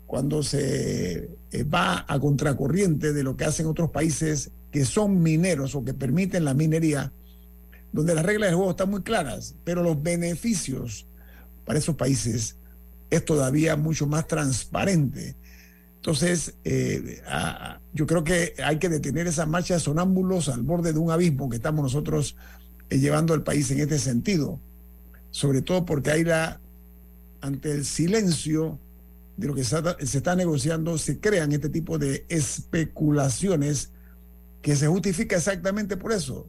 cuando se eh, va a contracorriente de lo que hacen otros países que son mineros o que permiten la minería, donde las reglas del juego están muy claras, pero los beneficios para esos países es todavía mucho más transparente entonces, eh, yo creo que hay que detener esa marcha de sonámbulos al borde de un abismo que estamos nosotros eh, llevando al país en este sentido. Sobre todo porque hay la, ante el silencio de lo que se, se está negociando, se crean este tipo de especulaciones que se justifica exactamente por eso,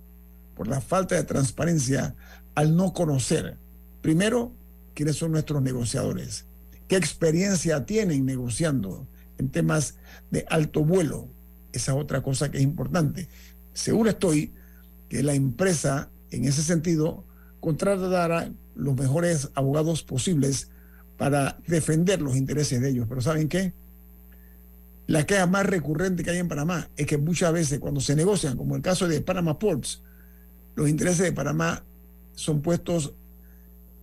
por la falta de transparencia al no conocer, primero, quiénes son nuestros negociadores, qué experiencia tienen negociando temas de alto vuelo. Esa es otra cosa que es importante. Seguro estoy que la empresa, en ese sentido, contratará los mejores abogados posibles para defender los intereses de ellos. Pero ¿saben qué? La queja más recurrente que hay en Panamá es que muchas veces cuando se negocian, como el caso de Panama Ports, los intereses de Panamá son puestos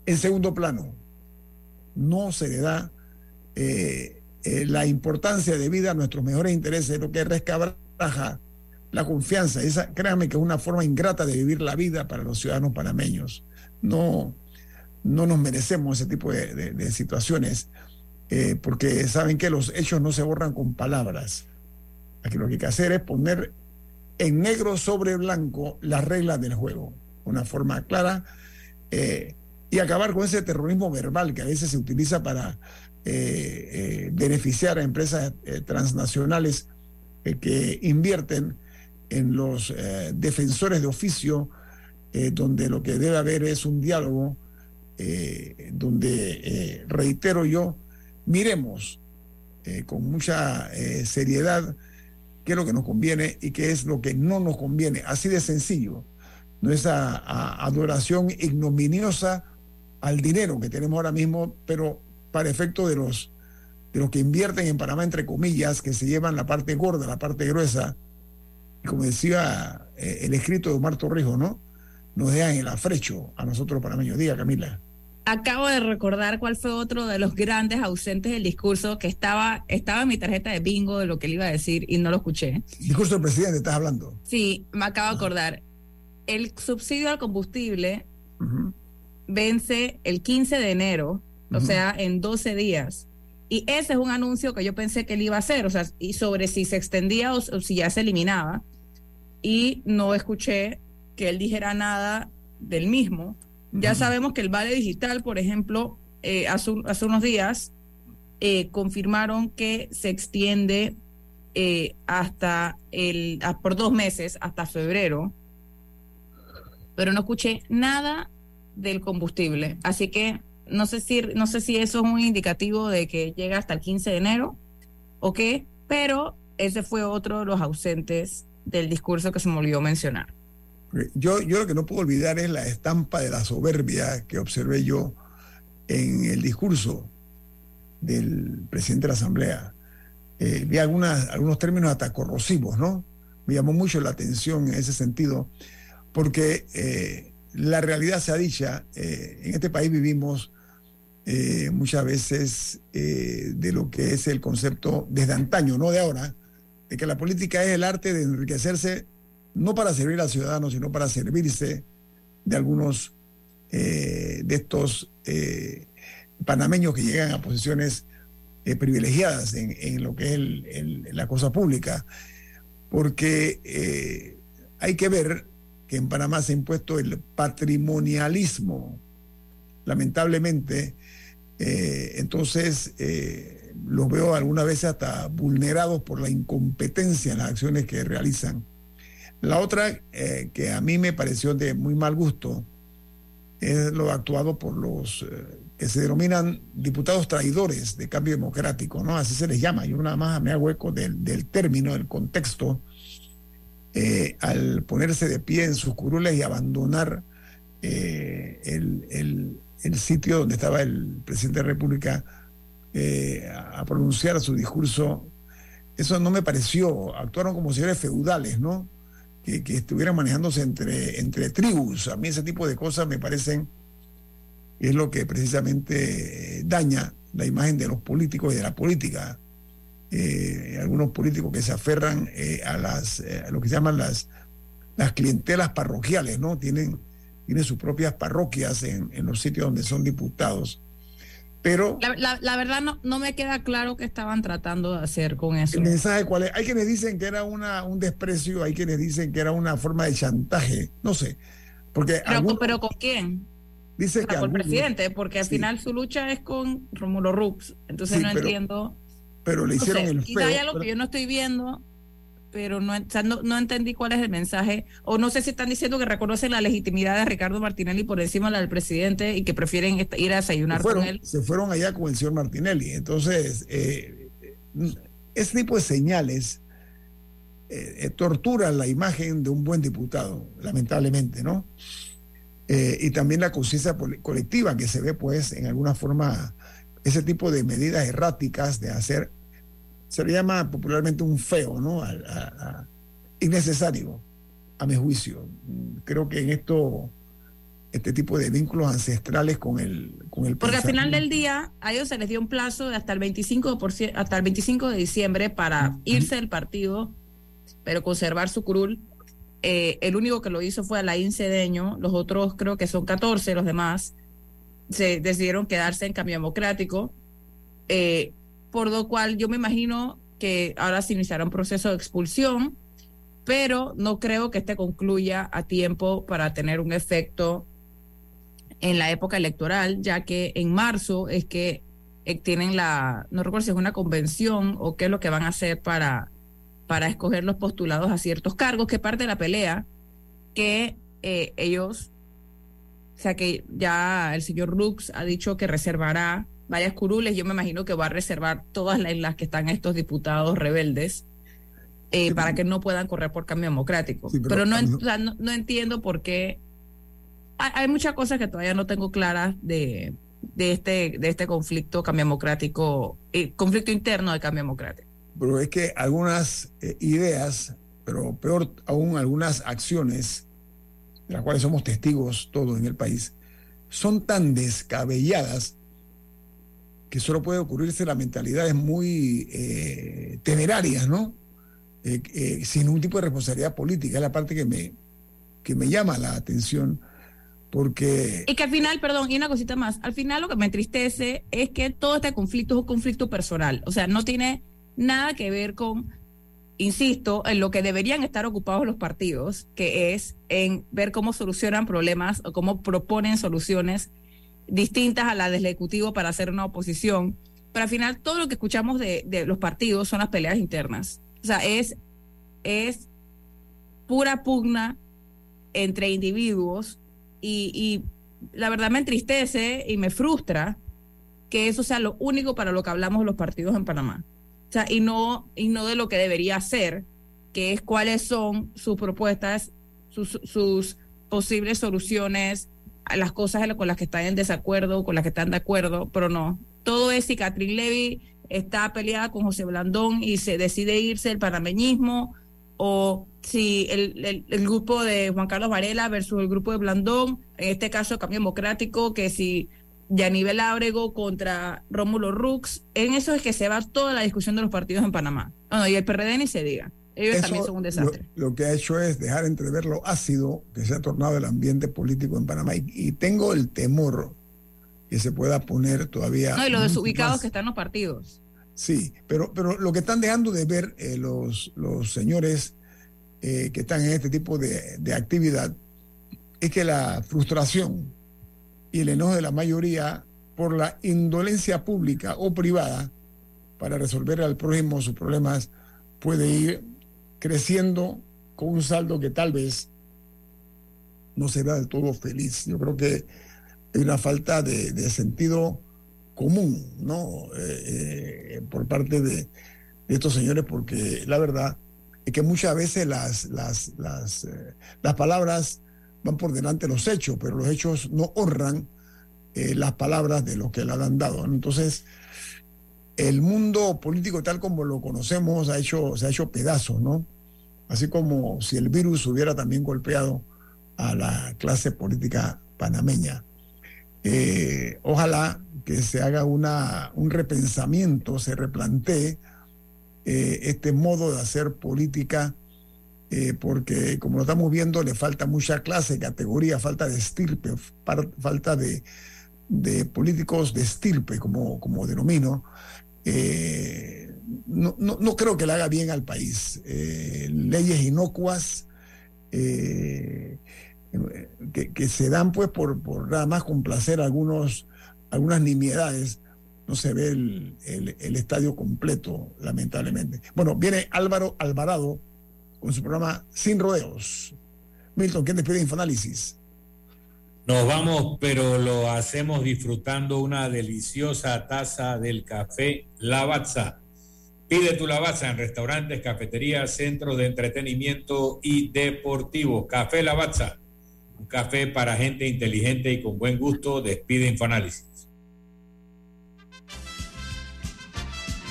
en segundo plano. No se le da eh, eh, la importancia de vida a nuestros mejores intereses, lo que rescabraja la confianza. Esa, créanme que es una forma ingrata de vivir la vida para los ciudadanos panameños. No, no nos merecemos ese tipo de, situaciones, eh, porque saben que los hechos no se borran con palabras. Aquí lo que hay que hacer es poner en negro sobre blanco las reglas del juego, una forma clara, eh, y acabar con ese terrorismo verbal que a veces se utiliza para eh, eh, beneficiar a empresas eh, transnacionales que invierten en los defensores de oficio, donde lo que debe haber es un diálogo, donde, reitero yo, miremos con mucha seriedad qué es lo que nos conviene y qué es lo que no nos conviene. Así de sencillo. No esa adoración ignominiosa al dinero que tenemos ahora mismo, pero para efecto de los, de los que invierten en Panamá, entre comillas, que se llevan la parte gorda, la parte gruesa, y como decía eh, el escrito de Omar Torrijos, ¿no? Nos dejan el afrecho a nosotros panameños. Diga, Camila. acabo de recordar cuál fue otro de los grandes ausentes del discurso que estaba, estaba en mi tarjeta de bingo de lo que él iba a decir y no lo escuché. Discurso del presidente, estás hablando. Sí, me acabo de acordar. El subsidio al combustible vence el 15 de enero, o sea, en 12 días. Y ese es un anuncio que yo pensé que él iba a hacer, o sea, y sobre si se extendía o, si ya se eliminaba. Y no escuché que él dijera nada del mismo. Ya sabemos que el vale digital, por ejemplo, eh, hace, unos días eh, confirmaron que se extiende eh, hasta el, por dos meses, hasta febrero, pero no escuché nada del combustible. Así que no sé si, no sé si eso es un indicativo de que llega hasta el 15 de enero o qué, pero ese fue otro de los ausentes del discurso que se me olvidó mencionar. Yo, yo lo que no puedo olvidar es la estampa de la soberbia que observé yo en el discurso del presidente de la Asamblea. Eh, vi algunas, algunos términos hasta corrosivos, ¿no? Me llamó mucho la atención en ese sentido, porque eh, la realidad se ha dicha, eh, en este país vivimos eh, muchas veces eh, de lo que es el concepto desde antaño, no de ahora, de que la política es el arte de enriquecerse no para servir al ciudadano, sino para servirse de algunos de estos panameños que llegan a posiciones privilegiadas en, lo que es la cosa pública, porque hay que ver que en Panamá se ha impuesto el patrimonialismo. Lamentablemente, eh, entonces eh, los veo algunas veces hasta vulnerados por la incompetencia en las acciones que realizan. La otra eh, que a mí me pareció de muy mal gusto es lo actuado por los que se denominan diputados traidores de cambio democrático, ¿no? Así se les llama. Yo nada más me hago eco del, término, del contexto al ponerse de pie en sus curules y abandonar el, sitio donde estaba el presidente de la República eh, a, pronunciar su discurso, eso no me pareció, actuaron como señores feudales, ¿no? Que, estuvieran manejándose entre, entre tribus. A mí ese tipo de cosas me parecen es lo que precisamente daña la imagen de los políticos y de la política. Eh, algunos políticos que se aferran eh, a las eh, lo que se llaman las, las clientelas parroquiales, ¿no? Tienen, tienen sus propias parroquias en, en los sitios donde son diputados. Pero. La, verdad no, no me queda claro qué estaban tratando de hacer con eso. El mensaje cuál es. Hay quienes dicen que era una, un desprecio, hay quienes dicen que era una forma de chantaje, no sé. Porque pero, pero ¿con quién? Dice que. Con el presidente, porque al final su lucha es con Romulo Rux. Entonces no entiendo pero le hicieron el feo. hay algo que yo no estoy viendo, pero no, no, entendí cuál es el mensaje. O no sé si están diciendo que reconocen la legitimidad de Ricardo Martinelli por encima de la del presidente y que prefieren ir a desayunar con él. Se fueron allá con el señor Martinelli. Entonces, eh, ese tipo de señales eh, eh, torturan la imagen de un buen diputado, lamentablemente, ¿no? y también la conciencia colectiva que se ve, pues, en alguna forma ese tipo de medidas erráticas de hacer, se le llama popularmente un feo, ¿no? innecesario, a mi juicio. Creo que en esto, este tipo de vínculos ancestrales con el... Con el Porque al final del día, a ellos se les dio un plazo de hasta el 25, hasta el 25 de diciembre para irse del partido, pero conservar su curul. Eh, el único que lo hizo fue Alain Cedeño, los otros creo que son 14, los demás se decidieron quedarse en cambio democrático, eh, por lo cual yo me imagino que ahora se iniciará un proceso de expulsión, pero no creo que este concluya a tiempo para tener un efecto en la época electoral, ya que en marzo es que eh, tienen la, no recuerdo si es una convención o qué es lo que van a hacer para, para escoger los postulados a ciertos cargos, que parte de la pelea que eh, ellos o sea que ya el señor Rux ha dicho que reservará varias curules. Yo me imagino que va a reservar todas las, que están estos diputados rebeldes eh, para que no puedan correr por cambio democrático. pero, no, no, entiendo por qué. Hay, muchas cosas que todavía no tengo claras de, de, este, de este conflicto cambio democrático, eh, conflicto interno de cambio democrático. Pero es que algunas eh, ideas, pero peor aún algunas acciones de las cuales somos testigos todos en el país, son tan descabelladas que solo puede ocurrirse la mentalidades muy eh, temerarias, ¿no? Eh, eh, sin ningún tipo de responsabilidad política. Es la parte que me, que me llama la atención. Porque. Y que al final, perdón, y una cosita más, al final lo que me entristece es que todo este conflicto es un conflicto personal. O sea, no tiene nada que ver con, insisto, en lo que deberían estar ocupados los partidos, que es en ver cómo solucionan problemas o cómo proponen soluciones distintas a las del Ejecutivo para hacer una oposición. Pero al final todo lo que escuchamos de, de los partidos son las peleas internas. O sea, es, es pura pugna entre individuos y, y la verdad me entristece y me frustra que eso sea lo único para lo que hablamos los partidos en Panamá. O sea, y no, y no de lo que debería ser, que es cuáles son sus propuestas, sus, posibles soluciones las cosas con las que están en desacuerdo, con las que están de acuerdo, pero no. Todo es si Catherine Levy está peleada con José Blandón y se decide irse el panameñismo, o si el, el, el, grupo de Juan Carlos Varela versus el grupo de Blandón, en este caso Cambio Democrático, que si Yanivel Ábrego contra Rómulo Rux, en eso es que se va toda la discusión de los partidos en Panamá. Bueno, y el PRD ni se diga. Ellos Eso también son un desastre. Lo, lo, que ha hecho es dejar entrever lo ácido que se ha tornado el ambiente político en Panamá. Y, y tengo el temor que se pueda poner todavía. No, y los desubicados más. que están los partidos. Sí, pero, pero lo que están dejando de ver eh, los, los señores eh, que están en este tipo de, de actividad es que la frustración y el enojo de la mayoría por la indolencia pública o privada para resolver al prójimo sus problemas puede ir creciendo con un saldo que tal vez no será del todo feliz. Yo creo que hay una falta de, de sentido común, ¿no? Eh, eh, por parte de, estos señores, porque la verdad es que muchas veces las, las, las, eh, las palabras van por delante de los hechos, pero los hechos no honran las palabras de los que le han dado. Entonces, el mundo político tal como lo conocemos ha hecho, se ha hecho pedazos, ¿no? Así como si el virus hubiera también golpeado a la clase política panameña. Eh, ojalá que se haga una, un repensamiento, se replantee eh, este modo de hacer política, eh, porque como lo estamos viendo, le falta mucha clase, categoría, falta de estirpe, falta de, de políticos de estirpe, como, como denomino. Eh, no, no, no, creo que le haga bien al país. leyes inocuas. Que, que, se dan pues por, por nada más complacer algunos, algunas nimiedades, no se ve el, el, el, estadio completo, lamentablemente. Bueno, viene Álvaro Alvarado con su programa Sin Rodeos. Milton, ¿quién despide Infoanálisis? Nos vamos, pero lo hacemos disfrutando una deliciosa taza del café Lavazza. Pide tu Lavazza en restaurantes, cafeterías, centros de entretenimiento y deportivos. Café Lavazza un café para gente inteligente y con buen gusto. Despide Infoanálisis.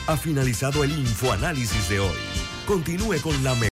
Ha finalizado el Infoanálisis de hoy. Continúe con la